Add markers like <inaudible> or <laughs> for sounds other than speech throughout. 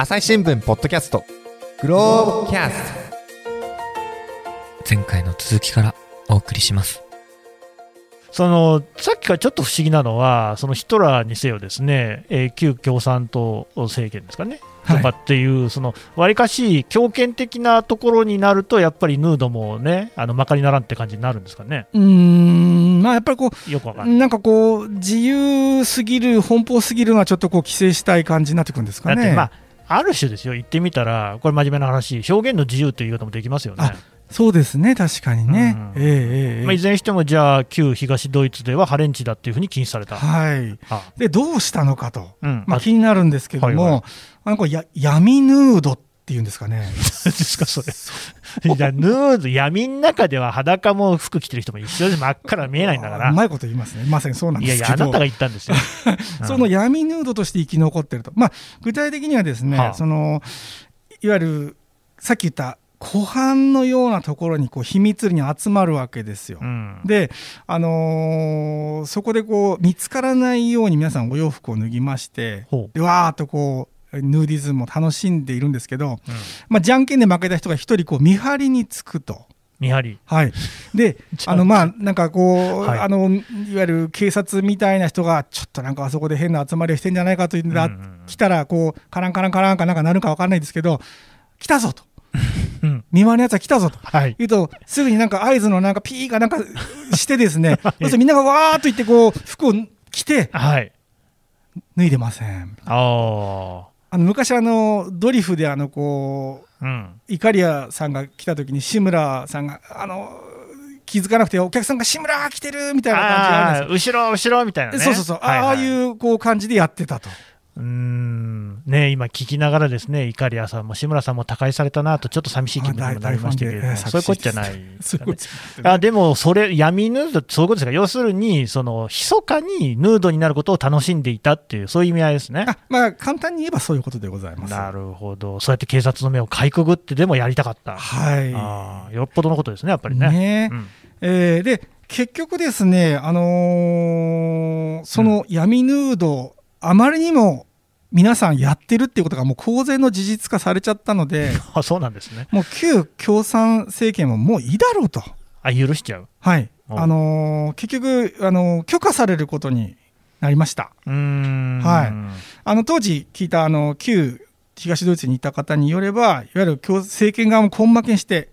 朝日新聞ポッドキャスト。グローブキャスト。前回の続きからお送りします。そのさっきからちょっと不思議なのは、そのヒトラーにせよ、ですね、えー、旧共産党政権ですかね、とかっていう、そのわりかし強権的なところになると、やっぱりヌードもね、あのまかりならんって感じになるんですかね。うんまあ、やっぱりこう、よくわかんなんかこう、自由すぎる、奔放すぎるのは、ちょっとこう規制したい感じになってくるんですかね。まあある種ですよ、言ってみたら、これ、真面目な話、表現の自由という言い方もできますよね。そうですね、確かにね。うん、えー、えー、まあ、いずれにしても、じゃあ、旧東ドイツではハレンチだっていうふうに禁止された。はい、でどうしたのかと、うん、まあ、気になるんですけども、はいはい、あのこや闇ヌードっていうんですかね。ですか、それ。<laughs> いや、ヌード、闇の中では裸も服着てる人も一緒で真っ赤な見えないんだから。うまいこと言いますね。まさにそうなんですけど。いやいや、あなたが言ったんですよ。<laughs> その闇ヌードとして生き残ってると。まあ、具体的にはですね、はあ、その、いわゆる、さっき言った湖畔のようなところにこう秘密裏に集まるわけですよ。うん、で、あのー、そこでこう見つからないように皆さんお洋服を脱ぎましてでわーっとこうヌーディズムを楽しんでいるんですけど、うん、まあ、じゃんけんで負けた人が一人こう見張りにつくと。見張り。はい。で <laughs> あのまあなんかこう、はい、あのいわゆる警察みたいな人がちょっとなんかあそこで変な集まりをしてんじゃないかというのが、来たらこうカランカランカランかなんかなるか分かんないですけど来たぞと。<laughs> うん、見回りのやつは来たぞと、はい、言うと、すぐになんか合図のなんかピーがなんかしてですね、<laughs> そしてみんながわーっと言ってこう服を着て、はい、脱いでません。ああの昔あのドリフであのこう、うん、イカリアさんが来た時に志村さんがあの気づかなくてお客さんが志村来てるみたいな感じなんです後ろ後ろみたいな、ね、そうそうそう、はいはい、ああいうこう感じでやってたと。うん。ね、今聞きながらですね、いかりやさんも志村さんも他界されたなと、ちょっと寂しい気分にもなりましたけれども、そういうことじゃない、ね、あでも、それ、闇ヌードそういうことですか、要するに、その密かにヌードになることを楽しんでいたっていう、そういう意味合いですね。あまあ、簡単に言えばそういうことでございます。なるほど、そうやって警察の目をかいくぐってでもやりたかった、はい、あよっぽどのことですね、やっぱりね。ね。うん、えー、で結局ですね、あのー、その闇ヌード、あまりにも皆さんやってるっていうことがもう公然の事実化されちゃったので <laughs> あそうなんですね。もう旧共産政権ももういいだろうと。あ許しちゃう？はい。あのー、結局、あのー、許可されることになりました。はい。あの当時聞いたあの旧東ドイツにいた方によればいわゆる政権側も根負けして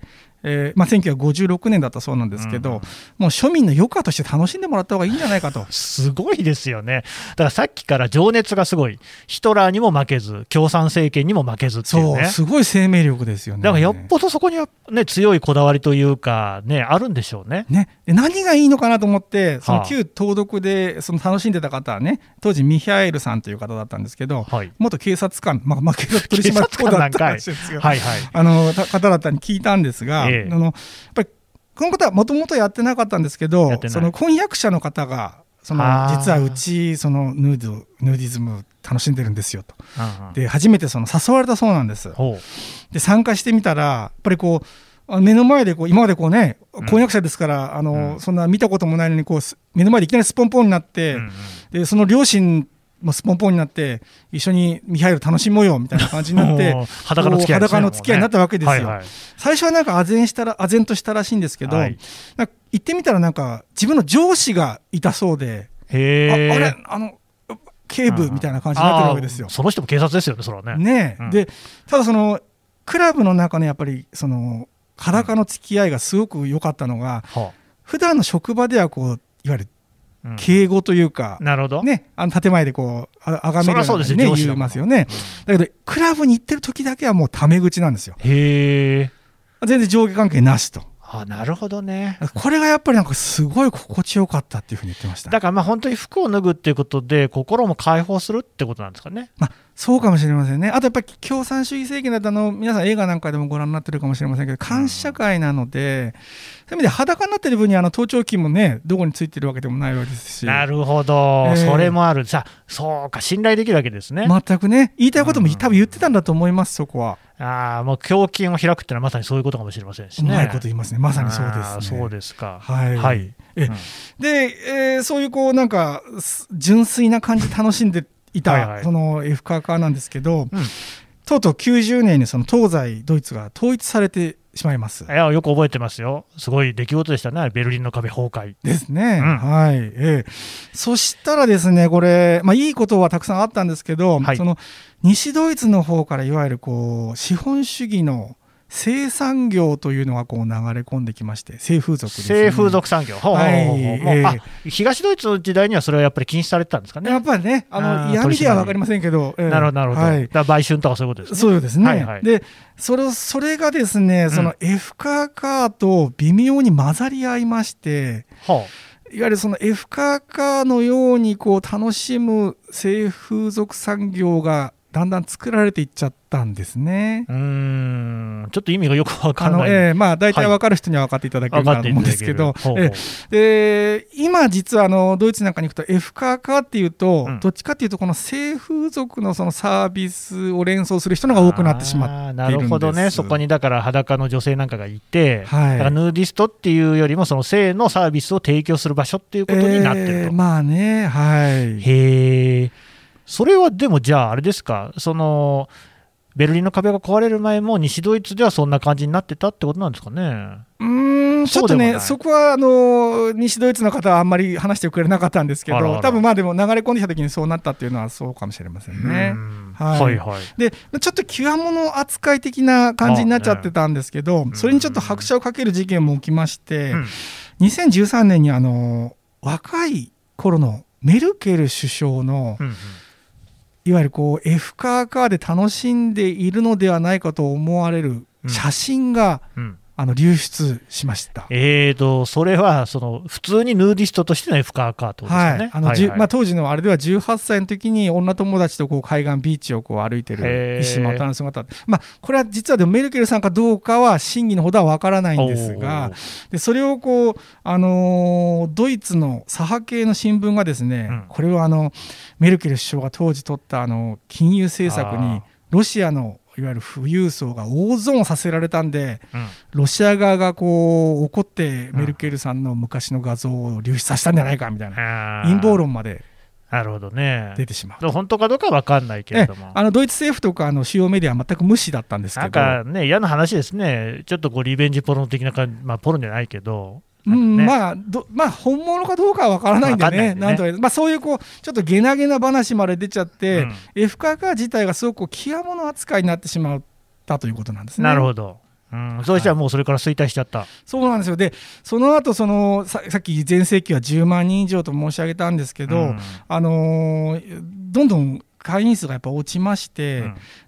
えーまあ、1956年だったそうなんですけど、うん、もう庶民の余暇として楽しんでもらった方がいいんじゃないかと。<laughs> すごいですよね、だからさっきから情熱がすごい、ヒトラーにも負けず、共産政権にも負けずっていう、ね、そうすごい生命力ですよね。だからよっぽどそこには、ね、強いこだわりというか、ね、あるんでしょうね。ね。何がいいのかなと思って、その旧東独でその楽しんでた方はね、当時、ミヒャエルさんという方だったんですけど、はい、元警察官、まあ、まあ、警察取締役だったんですよ、はいはい、あの方だったに聞いたんですが、ええ、あのやっぱりこのことはもともとやってなかったんですけどその婚約者の方がその実はうちそのヌードヌーディズム楽しんでるんですよと。で初めてその誘われたそうなんです。で参加してみたらやっぱりこう目の前でこう今までこうね婚約者ですから、あのそんな見たこともないのにこう目の前でいきなりスポンポンになって、でその両親もうスポンポンになって一緒にミハイル楽しもうよみたいな感じになって <laughs> 裸の付き合い、ね、裸の付き合いになったわけですよ、はいはい、最初はなんか唖然したら唖然としたらしいんですけど、はい、行ってみたらなんか自分の上司がいたそうでああれ？あの警部みたいな感じになってるわけですよ、その人も警察ですよねそれはね。ね、うん、でただそのクラブの中のやっぱりその裸の付き合いがすごく良かったのが、うん、普段の職場ではこういわゆる敬語というか、なるほど。ね、あの建前でこうあがめるように、ね、言いますよね、だけどクラブに行ってる時だけはもうタメ口なんですよ。へえ全然上下関係なしと。あなるほどね。これがやっぱりなんかすごい心地よかったっていうふうに言ってました。だからまあ本当に服を脱ぐっていうことで心も解放するってことなんですかね。まあそうかもしれませんね。あとやっぱり共産主義政権だとあの皆さん映画なんかでもご覧になってるかもしれませんけど監視社会なので、そういう意味で裸になってる分にあの盗聴器もねどこについてるわけでもないわけですし。なるほど、えー、それもある。さあそうか信頼できるわけですね。全くね。言いたいことも多分言ってたんだと思いますそこは。ああもう胸筋を開くっていうのはまさにそういうことかもしれませんしね。うまいこと言いますね。まさにそうです、ね、そうですか。はい、はい。え、うん、で、えー、そういうこうなんか純粋な感じ楽しんでいた、その F カーカーなんですけど、うん、とうとう90年にその東西ドイツが統一されてしまいます。いやよく覚えてますよ、すごい出来事でしたね、ベルリンの壁崩壊。ですね、うん、はい、えー、そしたらですね、これ、まあ、いいことはたくさんあったんですけど、はい、その西ドイツの方からいわゆるこう資本主義の生産業というのがこう流れ込んできまして、性風俗、ね、性風俗産業、はい、東ドイツの時代にはそれはやっぱり禁止されてたんですかね。やっぱりね、あの闇では分かりませんけど、えー、なるほど、なるほど、はい、だ売春とかそういうことですね。そうですね、はいはい、でそれそれがですね、その F カーカーと微妙に混ざり合いまして、う。ん、はあいわゆるその F カーカーのようにこう楽しむ性風俗産業がだんだん作られていっちゃったんですね。うんちょっと意味がよくわからない。えー、まあ大体分かる人には分かっていただけるかと思うんですけど、はい、えー、今実はあのドイツなんかに行くと F カーカーっていうと、うん、どっちかっていうとこの性風俗のそのサービスを連想する人のが多くなってしまってなるほどね。そこにだから裸の女性なんかがいて、はい、だからヌーディストっていうよりもその性のサービスを提供する場所っていうことになってると。えー、まあね、はい。へえ。それはでもじゃあ、あれですか、そのベルリンの壁が壊れる前も、西ドイツではそんな感じになってたってことなんですかね？うんちょっとね、そこはあの西ドイツの方はあんまり話してくれなかったんですけど、多分まあでも流れ込んできたときにそうなったっていうのはそうかもしれませんね。はい、はいはい。でちょっと極物扱い的な感じになっちゃってたんですけど、ね、それにちょっと拍車をかける事件も起きまして、うん、2013年にあの若い頃のメルケル首相の、うんうんいわゆるこう F カーカーで楽しんでいるのではないかと思われる写真が、あの流出しました。えーと、それはその普通にヌーディストとしての F カーカーとですね。はい、当時のあれでは18歳の時に女友達とこう海岸ビーチをこう歩いてる石又の姿。まあ、これは実はでもメルケルさんかどうかは真偽のほどはわからないんですが、でそれをこう、あのー、ドイツの左派系の新聞がですね、うん、これはあのメルケル首相が当時取ったあの金融政策にロシアのいわゆる富裕層が大損させられたんで、うん、ロシア側がこう怒ってメルケルさんの昔の画像を流出させたんじゃないかみたいな、陰謀論までなるほどね。出てしまう。本当かどうか分かんないけれども。あのドイツ政府とかあの主要メディアは全く無視だったんですけど。なんかね、嫌な話ですね。ちょっとこうリベンジポロ的な感じ、まあ、ポロじゃないけど、うん、まあまあ、本物かどうかは分からないんでね、なんとまあ、そういうこうちょっとげなげな話まで出ちゃって、うん、F カーカー自体がすごく極物扱いになってしまったということなんですね。なるほど。うん、そうしたらもうそれから衰退しちゃった、はい、そうなんですよ、でその後そのささっき全盛期は10万人以上と申し上げたんですけど、うん、あのー、どんどん会員数がやっぱ落ちまして、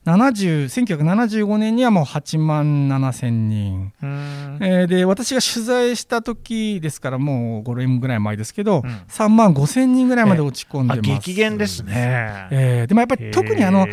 うん、1975年にはもう8万7千人、えー、で私が取材した時ですからもう5年ぐらい前ですけど、うん、3万5千人ぐらいまで落ち込んでます、激減ですね、えー、でもやっぱり特にあの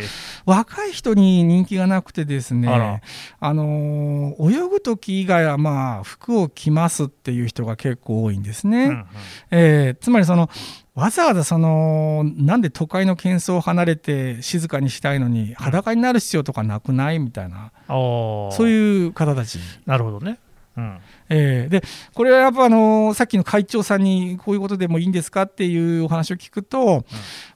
若い人に人気がなくてですねあの泳ぐ時以外はまあ服を着ますっていう人が結構多いんですね、うんうん、えー、つまりそのわざわざそのなんで都会の喧騒を離れて静かにしたいのに裸になる必要とかなくない？みたいな、うん、そういう方たち。なるほどね、うんえー、でこれはやっぱあのさっきの会長さんにこういうことでもいいんですかっていうお話を聞くと、うん、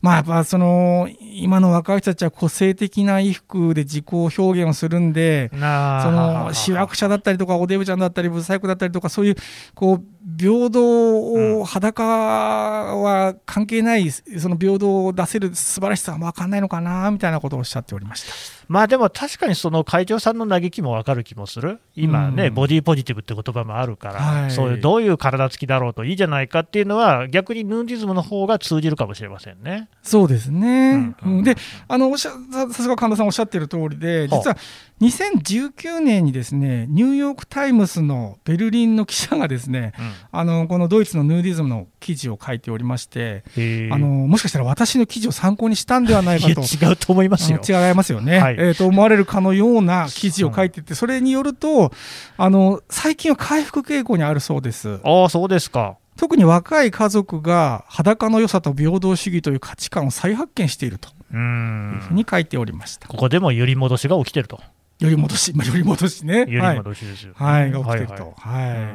まあやっぱその今の若い人たちは個性的な衣服で自己表現をするんでその主役者だったりとかおデブちゃんだったりブサイクだったりとかそういうこう平等を裸は関係ないその平等を出せる素晴らしさは分かん。ないのかなみたいなことをおっしゃっておりました。まあでも確かにその会長さんの嘆きも分かる気もする、今ね、うん、ボディーポジティブって言葉もあるから、はい、そういうどういう体つきだろうといいじゃないかっていうのは、逆にヌーディズムの方が通じるかもしれませんね。そうですね、うんうん、であのおっしゃさすが神田さんおっしゃってる通りで、実は2019年にですねニューヨーク・タイムズのベルリンの記者がですね、うん、あのこのドイツのヌーディズムの記事を書いておりましてあのもしかしたら私の記事を参考にしたんではないかと。違うと思いますよ。違いますよね、はい、えー、と思われるかのような記事を書いててそれによるとあの最近は回復傾向にあるそうです。ああそうですか。特に若い家族が裸の良さと平等主義という価値観を再発見しているというふうに書いておりました。ここでも揺り戻しが起きてると。より戻し、まあ、より戻しね。より戻しですよ、ね、はい、が起きてると。はい、はい、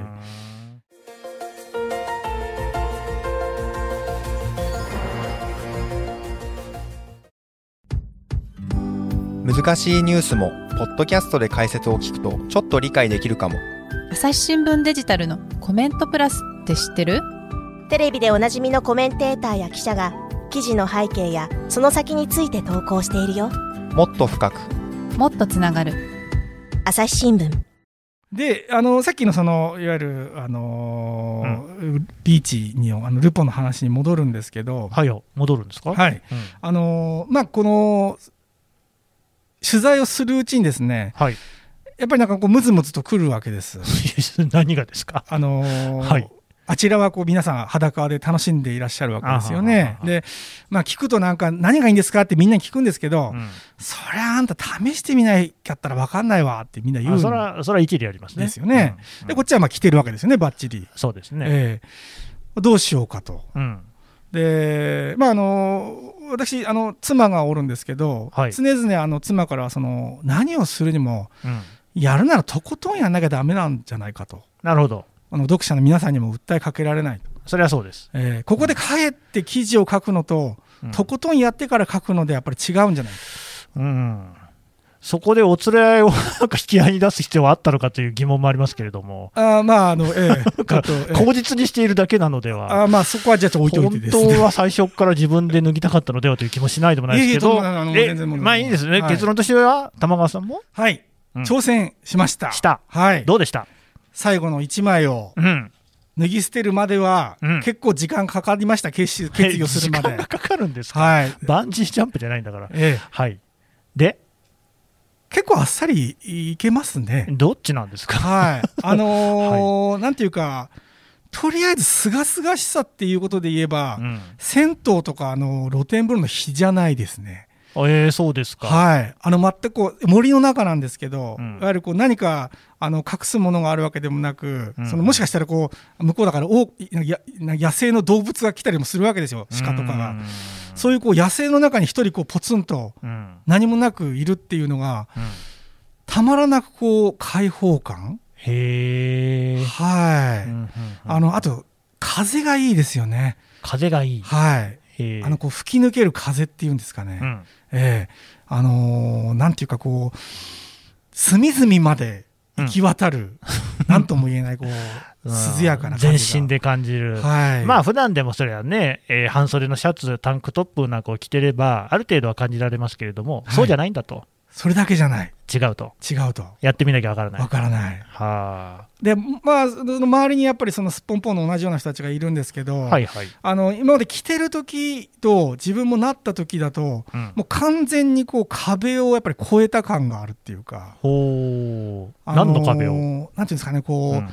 難しいニュースもポッドキャストで解説を聞くとちょっと理解できるかも。朝日新聞デジタルのコメントプラスって知ってる？テレビでおなじみのコメンテーターや記者が記事の背景やその先について投稿しているよ。もっと深く。もっとつながる。朝日新聞。であのさっきのそのいわゆる、あのーうん、ビーチにあのルポの話に戻るんですけど、はいよ。戻るんですか？はい、うん、あのー、まあこの取材をするうちにですね、はい、やっぱりなんかこうムズムズとくるわけです。<laughs> 何がですか？あのー、はい、あちらはこう皆さん裸で楽しんでいらっしゃるわけですよね。で、まあ、聞くとなんか何がいいんですかってみんなに聞くんですけど、うん、そりゃあんた試してみないかったら分かんないわってみんな言うんそれはそれは一理ありますね。ですよね。うん、でこっちはまあ来てるわけですよねばっちり。そうですね、えー、どうしようかと。うん、でまああの私あの妻がおるんですけど、はい、常々あの妻からその何をするにも、やるならとことんやんなきゃだめなんじゃないかと。なるほど。あの読者の皆さんにも訴えかけられないそれはそうです、えー、ここで帰って記事を書くのと、うん、とことんやってから書くのでやっぱり違うんじゃないか、うん、そこでお連れ合いをなんか引き合いに出す必要はあったのかという疑問もありますけれども、あまああの、えー、口実にしているだけなのでは、あまあそこはじゃあ置いといてです、ね、本当は最初から自分で脱ぎたかったのではという気もしないでもないですけど、まあいいですね、はい、結論としては、玉川さんも？はい、うん、挑戦しました。した、はい、どうでした？最後の1枚を、うん。脱ぎ捨てるまでは、結構時間かかりました、決意決意をするまで。かかるんですか、はい、バンジージャンプじゃないんだから。ええ、はい、で結構あっさりいけますね。どっちなんですか、はい <laughs> あのーはい、なんていうか、とりあえずすがすがしさっていうことで言えば、うん、銭湯とかあの露天風呂の日じゃないですね。えー、そうですか。はい。あの、全くこう、森の中なんですけど、うん、いわゆるこう、何か、あの、隠すものがあるわけでもなく、うん、その、もしかしたらこう、向こうだから、おや野生の動物が来たりもするわけですよ、鹿とかが。うそういうこう、野生の中に一人こう、ポツンと、何もなくいるっていうのが、たまらなくこう、開放感？へえ。はい。あの、あと、風がいいですよね。風がいい。はい。あのこう吹き抜ける風っていうんですかね、うん、えー、あのー、なんていうかこう隅々まで行き渡る、うん、なんとも言えないこう涼やかな全身で感じる、はい、まあ普段でもそれはね、えー、半袖のシャツ、タンクトップなんかを着てれば、ある程度は感じられますけれども、はい、そうじゃないんだと。それだけじゃない。違うと。違うと。やってみなきゃわからない。わからない。はあ。で、まあ、周りにやっぱりそのすっぽんぽんの同じような人たちがいるんですけど、はいはい、あの今まで着てる時と自分もなった時だと、うん、もう完全にこう壁をやっぱり越えた感があるっていうか。ほう。何の壁を？なんていうんですかね、こう、うん、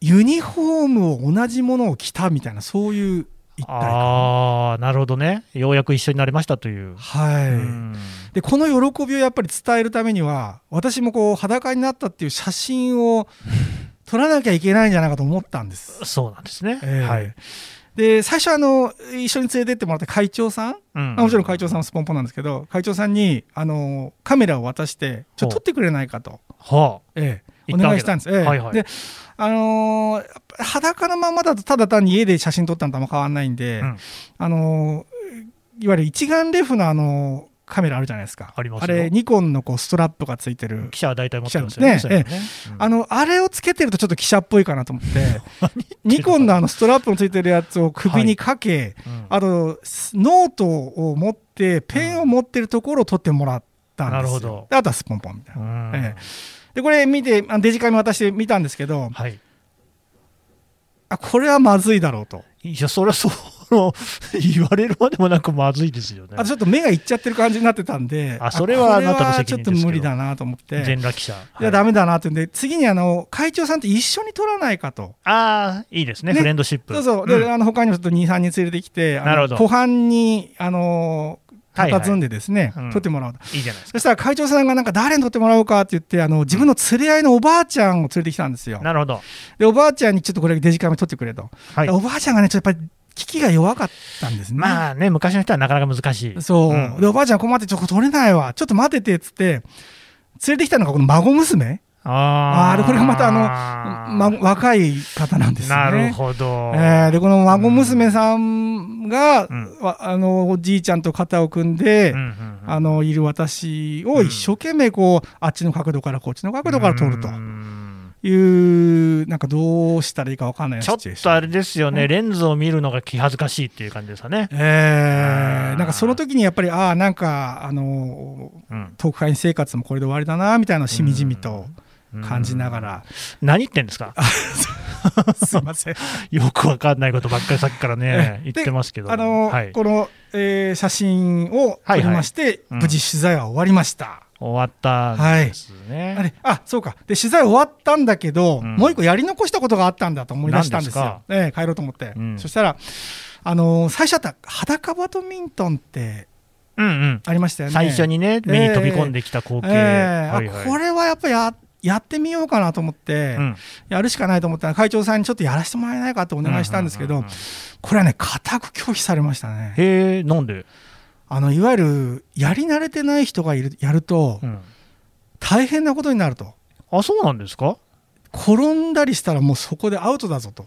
ユニフォームを同じものを着たみたいな、そういうああなるほどね。ようやく一緒になれましたという。はい。でこの喜びをやっぱり伝えるためには私もこう裸になったっていう写真を <laughs> 撮らなきゃいけないんじゃないかと思ったんです。そうなんですね、えー、はい。で最初あの一緒に連れてってもらった会長さん、うん、もちろん会長さんはスポンポンなんですけど会長さんにあのカメラを渡してちょっと撮ってくれないかと、はあ。ええ、お願いしたんです、ええ。はいはい、であのー、裸のままだとただ単に家で写真撮ったのとあんま変わらないんで、うん、あのー、いわゆる一眼レフのあのーカメラあるじゃないですか。ああれ、ニコンのこうストラップがついてる。記者は大体持ってますよね。ねあの、あれをつけてるとちょっと記者っぽいかなと思って、<laughs> ニコンのあのストラップのついてるやつを首にかけ、はいうん、あと、ノートを持って、ペンを持ってるところを撮ってもらったんですよ。なるほど。あとはすっぽんぽんみたいな。ええでこれ見てデジカメ渡して見たんですけど、はい、あこれはまずいだろうと。いやそれはそう <laughs> 言われるまでもなくまずいですよね。あちょっと目がいっちゃってる感じになってたんで、あそれはあなたの責任ちょっと無理だなと思って、全裸記者。いや、だめだなってんで、次にあの会長さんと一緒に撮らないかと。ああ、いいですね、ねフレンドシップ。そうそう、で、あの他にもちょっと2、3人連れてきて、なるほど湖畔に、あの佇んでですね、はいはい、撮ってもらういいじゃないですか。そしたら会長さんがなんか誰に撮ってもらおうかって言ってあの自分の連れ合いのおばあちゃんを連れてきたんですよ。なるほど。でおばあちゃんにちょっとこれデジカメ撮ってくれと、はい、おばあちゃんがねちょっとやっぱり機器が弱かったんですね。まあね昔の人はなかなか難しい。そう、うん、でおばあちゃん困ってちょっと撮れないわ。ちょっと待っててっつって連れてきたのがこの孫娘。ああこれがまたあの、ま、若い方なんですね。なるほど。えー、でこの孫娘さんが、うん、あのおじいちゃんと肩を組んで、うんうんうん、あのいる私を一生懸命こう、あっちの角度からこっちの角度から撮ると。いうなんかどうしたらいいか分かんないちょっとあれですよね、レンズを見るのが気恥ずかしいっていう感じですかね。えー、なんかその時にやっぱり、ああ、なんか、あの、うん、特派員生活もこれで終わりだなみたいなしみじみと感じながら。何言ってんですか？すいません。よくわかんないことばっかりさっきからね、言ってますけど、あの、はい、この、えー、写真を撮りまして、はいはい。うん、無事取材は終わりました。終わったんですね。はい、あれあそうか。で取材終わったんだけど、うん、もう一個やり残したことがあったんだと思い出したんですよ。えー、帰ろうと思って、うん、そしたら、あのー、最初あった裸バドミントンってうんうん、ありましたよね。最初にね目に飛び込んできた光景、えーえ。ーはいはい、これはやっぱりややってみようかなと思って、うん、やるしかないと思った。ら会長さんにちょっとやらせてもらえないかとお願いしたんですけど、これはね固く拒否されましたね。へえなんで？あのいわゆるやり慣れてない人がいるやると、うん。大変なことになると。あそうなんですか？転んだりしたらもうそこでアウトだぞと。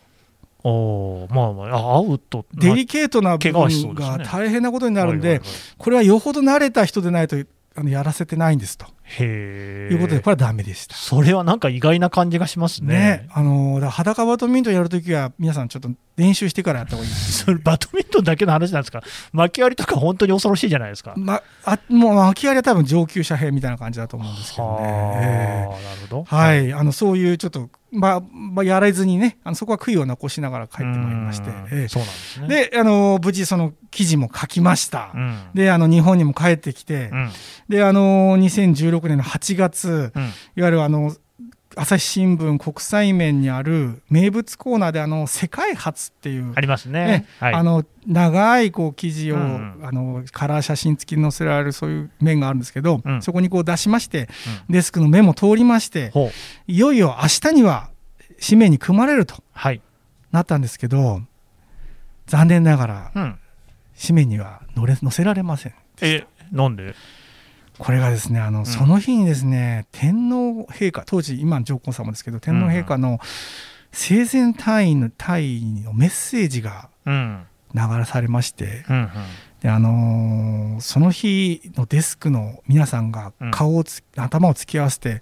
おまあまあアウトデリケートな部分が大変なことになるんで、これはよほど慣れた人でないとあのやらせてないんですと。へいうことで、これはだめでした。それはなんか意外な感じがしますね。ねあのだ裸バドミントンやるときは、皆さんちょっと練習してからやった方がいい <laughs> それバドミントンだけの話なんですか、巻き割りとか本当に恐ろしいじゃないですか。ま、あもう巻き割りは多分上級者兵みたいな感じだと思うんですけどね。なるほど。はい、あのそういうちょっとまあ、まあ、やらずにねあのそこは悔いを残しながら帰ってまいりまして、えですね。であの無事その記事も書きました、うん、であの日本にも帰ってきて、うん、であの2016年の8月、うん、いわゆるあの朝日新聞国際面にある名物コーナーであの世界初っていうありますね、ねはい、あの長いこう記事を、うん、あのカラー写真付きに載せられるそういう面があるんですけど、うん、そこにこう出しまして、うん、デスクの目も通りまして、いよいよ明日には紙面に組まれると、はい、なったんですけど残念ながら、紙面には載せられませんえなんで？これがですねあの、うん、その日にですね天皇陛下当時今上皇様ですけど天皇陛下の生前退位の退位のメッセージが流されまして、うんうん、であのー、その日のデスクの皆さんが顔をつ、頭を突き合わせて、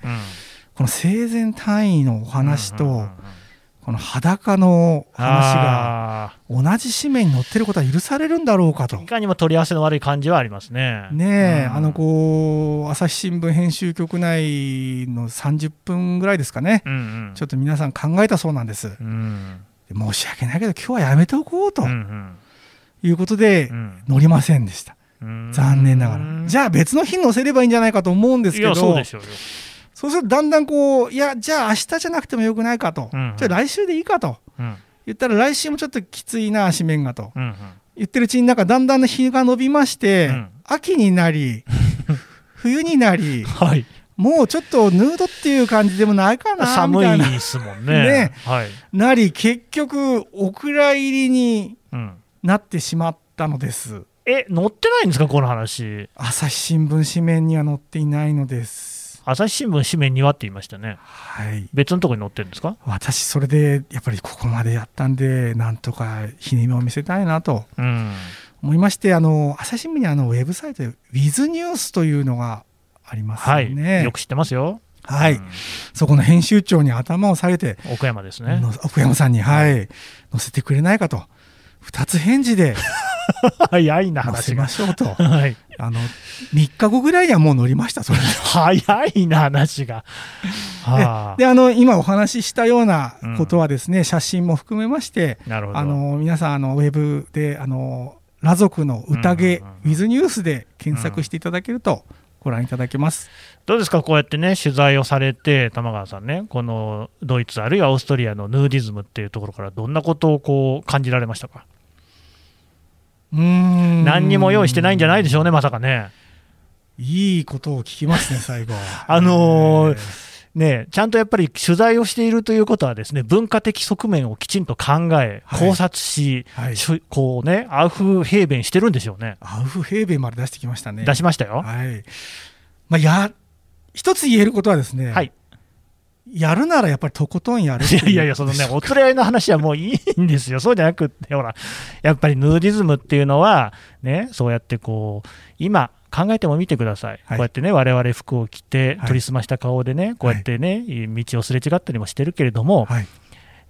この生前退位のお話と、うんうんうんうんこの裸の話が同じ紙面に載ってることは許されるんだろうかと。いかにも取り合わせの悪い感じはありますね。ねえ、うん、あのこう朝日新聞編集局内の30分ぐらいですかね、うんうん、ちょっと皆さん考えたそうなんです。うん、申し訳ないけど今日はやめておこうと、うんうん、いうことで乗りませんでした。残念ながら。じゃあ別の日に載せればいいんじゃないかと思うんですけど。そうでしょうよそうするとだんだんこういやじゃあ明日じゃなくてもよくないかと、うんうん、じゃあ来週でいいかと、うん、言ったら来週もちょっときついな紙面がと、うんうん、言ってるうちになんかだんだん日が伸びまして、うん、秋になり <laughs> 冬になり、はい、もうちょっとヌードっていう感じでもないかな寒いですもんね。ね、はい、なり結局お蔵入りになってしまったのです、え載ってないんですかこの話。朝日新聞紙面には載っていないのです朝日新聞紙面にはって言いましたね、はい、別のところに載ってるんですか？私、それでやっぱりここまでやったんで、なんとか日に目を見せたいなと。思いまして、あの朝日新聞にあのウェブサイトで、ウィズニュースというのがありますよね。はい、よく知ってますよ。はい、うん、そこの編集長に頭を下げて、奥山ですね。奥山さんに、はい、載せてくれないかと、2つ返事で <laughs> <laughs> 早いな話せましょうと、<laughs> はい、あの3日後ぐらいにはもう乗りましたそれ <laughs> 早いな話が、はあ、であの今お話ししたようなことはですね、うん、写真も含めましてあの皆さんあのウェブであの裸族の宴、うんうんうん、ウィズニュースで検索していただけると、ご覧いただけます。どうですか、こうやってね、取材をされて、玉川さんね、このドイツ、あるいはオーストリアのヌーディズムっていうところから、どんなことをこう感じられましたか？うん何にも用意してないんじゃないでしょうね、まさかね。いいことを聞きますね、<laughs> 最後。あのー、ね、ちゃんとやっぱり取材をしているということはですね文化的側面をきちんと考え、考察し、はいはい、こうね、アウフヘーベンしてるんでしょうね。アウフヘーベンまで出してきましたね。出しましたよ。はい。まあ、や、一つ言えることはですね、はい、やるならやっぱりとことんやるいやいやいや、そのね、お連れ合いの話はもういいんですよ、<laughs> そうじゃなくって、ほら、やっぱりヌーディズムっていうのは、ね、そうやってこう、今、考えてもみてください、はい、こうやってね、われわれ服を着て、取り澄ました顔でね、こうやってね、道をすれ違ったりもしてるけれども、はい。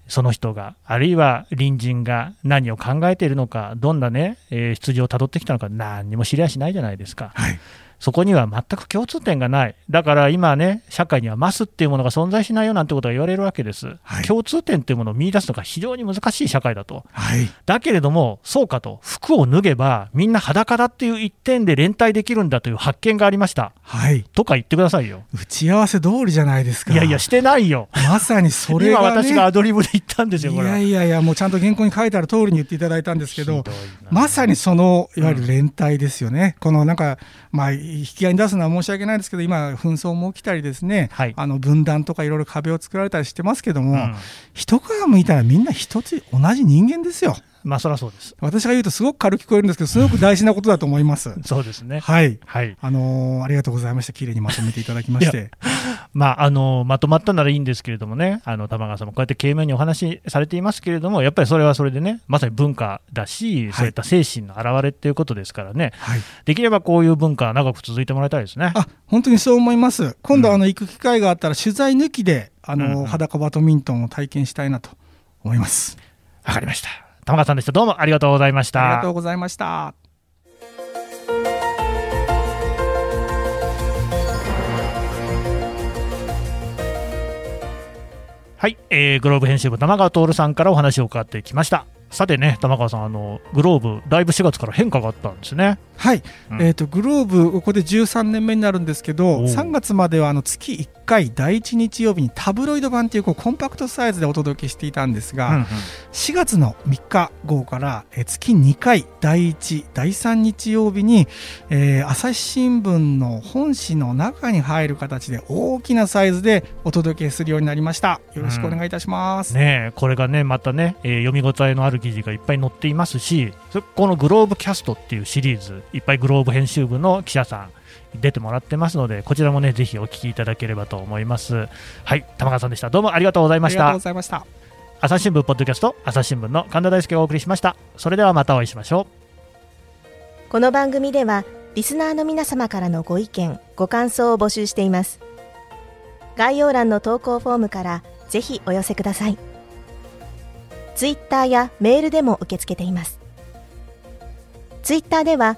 その人が、あるいは隣人が何を考えているのか、どんなね、えー、出自をたどってきたのか、何にも知りやしないじゃないですか。はいそこには全く共通点がない、だから今ね、社会にはマスっていうものが存在しないよなんてことが言われるわけです、はい、共通点っていうものを見出すのが非常に難しい社会だと、はい、だけれども、そうかと、服を脱げばみんな裸だっていう一点で連帯できるんだという発見がありました、はい、とか言ってくださいよ。打ち合わせ通りじゃないですか。いやいや、してないよ。まさにそれが、ね、今、私がアドリブで言ったんですよ、いやいやいや、もうちゃんと原稿に書いてある通りに言っていただいたんですけど、まさにそのいわゆる連帯ですよね、うん、このなんか、まあ、引き合いに出すのは申し訳ないですけど今紛争も起きたりですね、はい、あの分断とかいろいろ壁を作られたりしてますけども、うん、一皮むいたらみんな一つ同じ人間ですよ。まあそりゃそうです。私が言うとすごく軽く聞こえるんですけど、すごく大事なことだと思います。<laughs> そうですね。はい。はい。あのー、ありがとうございました。綺麗にまとめていただきまして。まあ、あのまとまったならいいんですけれどもね、あの玉川さんもこうやって軽妙にお話しされていますけれども、やっぱりそれはそれでね、まさに文化だし、はい、そういった精神の表れっていうことですからね、はい、できればこういう文化、長く続いてもらいたいですね。あ本当にそう思います。今度、あの行く機会があったら、取材抜きで、あの、うんうん、裸バドミントンを体験したいなと思います。わかりました。玉川さんでした。どうもありがとうございました。ありがとうございました。はい、えー、グローブ編集部玉川徹さんからお話を伺ってきました。さてね、玉川さん、あのグローブ、だいぶ4月から変化があったんですね。はい、うん、えーと、グローブ、ここで13年目になるんですけど、3月まではあの月1回、第1日曜日にタブロイド版というこうコンパクトサイズでお届けしていたんですが、うんうん、4月の3日号から、え月2回、第1、第3日曜日に、えー、朝日新聞の本誌の中に入る形で大きなサイズでお届けするようになりました。よろしくお願いいたします。うん、ねこれがね、またね、えー、読み応えのある記事がいっぱい載っていますし、このグローブキャストっていうシリーズ、いっぱいグローブ編集部の記者さん、出てもらってますので、こちらもね、ぜひお聞きいただければと思います。はい、玉川さんでした。どうもありがとうございました。ありがとうございました。朝日新聞ポッドキャスト、朝日新聞の神田大輔がお送りしました。それではまたお会いしましょう。この番組では、リスナーの皆様からのご意見、ご感想を募集しています。概要欄の投稿フォームから、ぜひお寄せください。ツイッターやメールでも受け付けています。ツイッターでは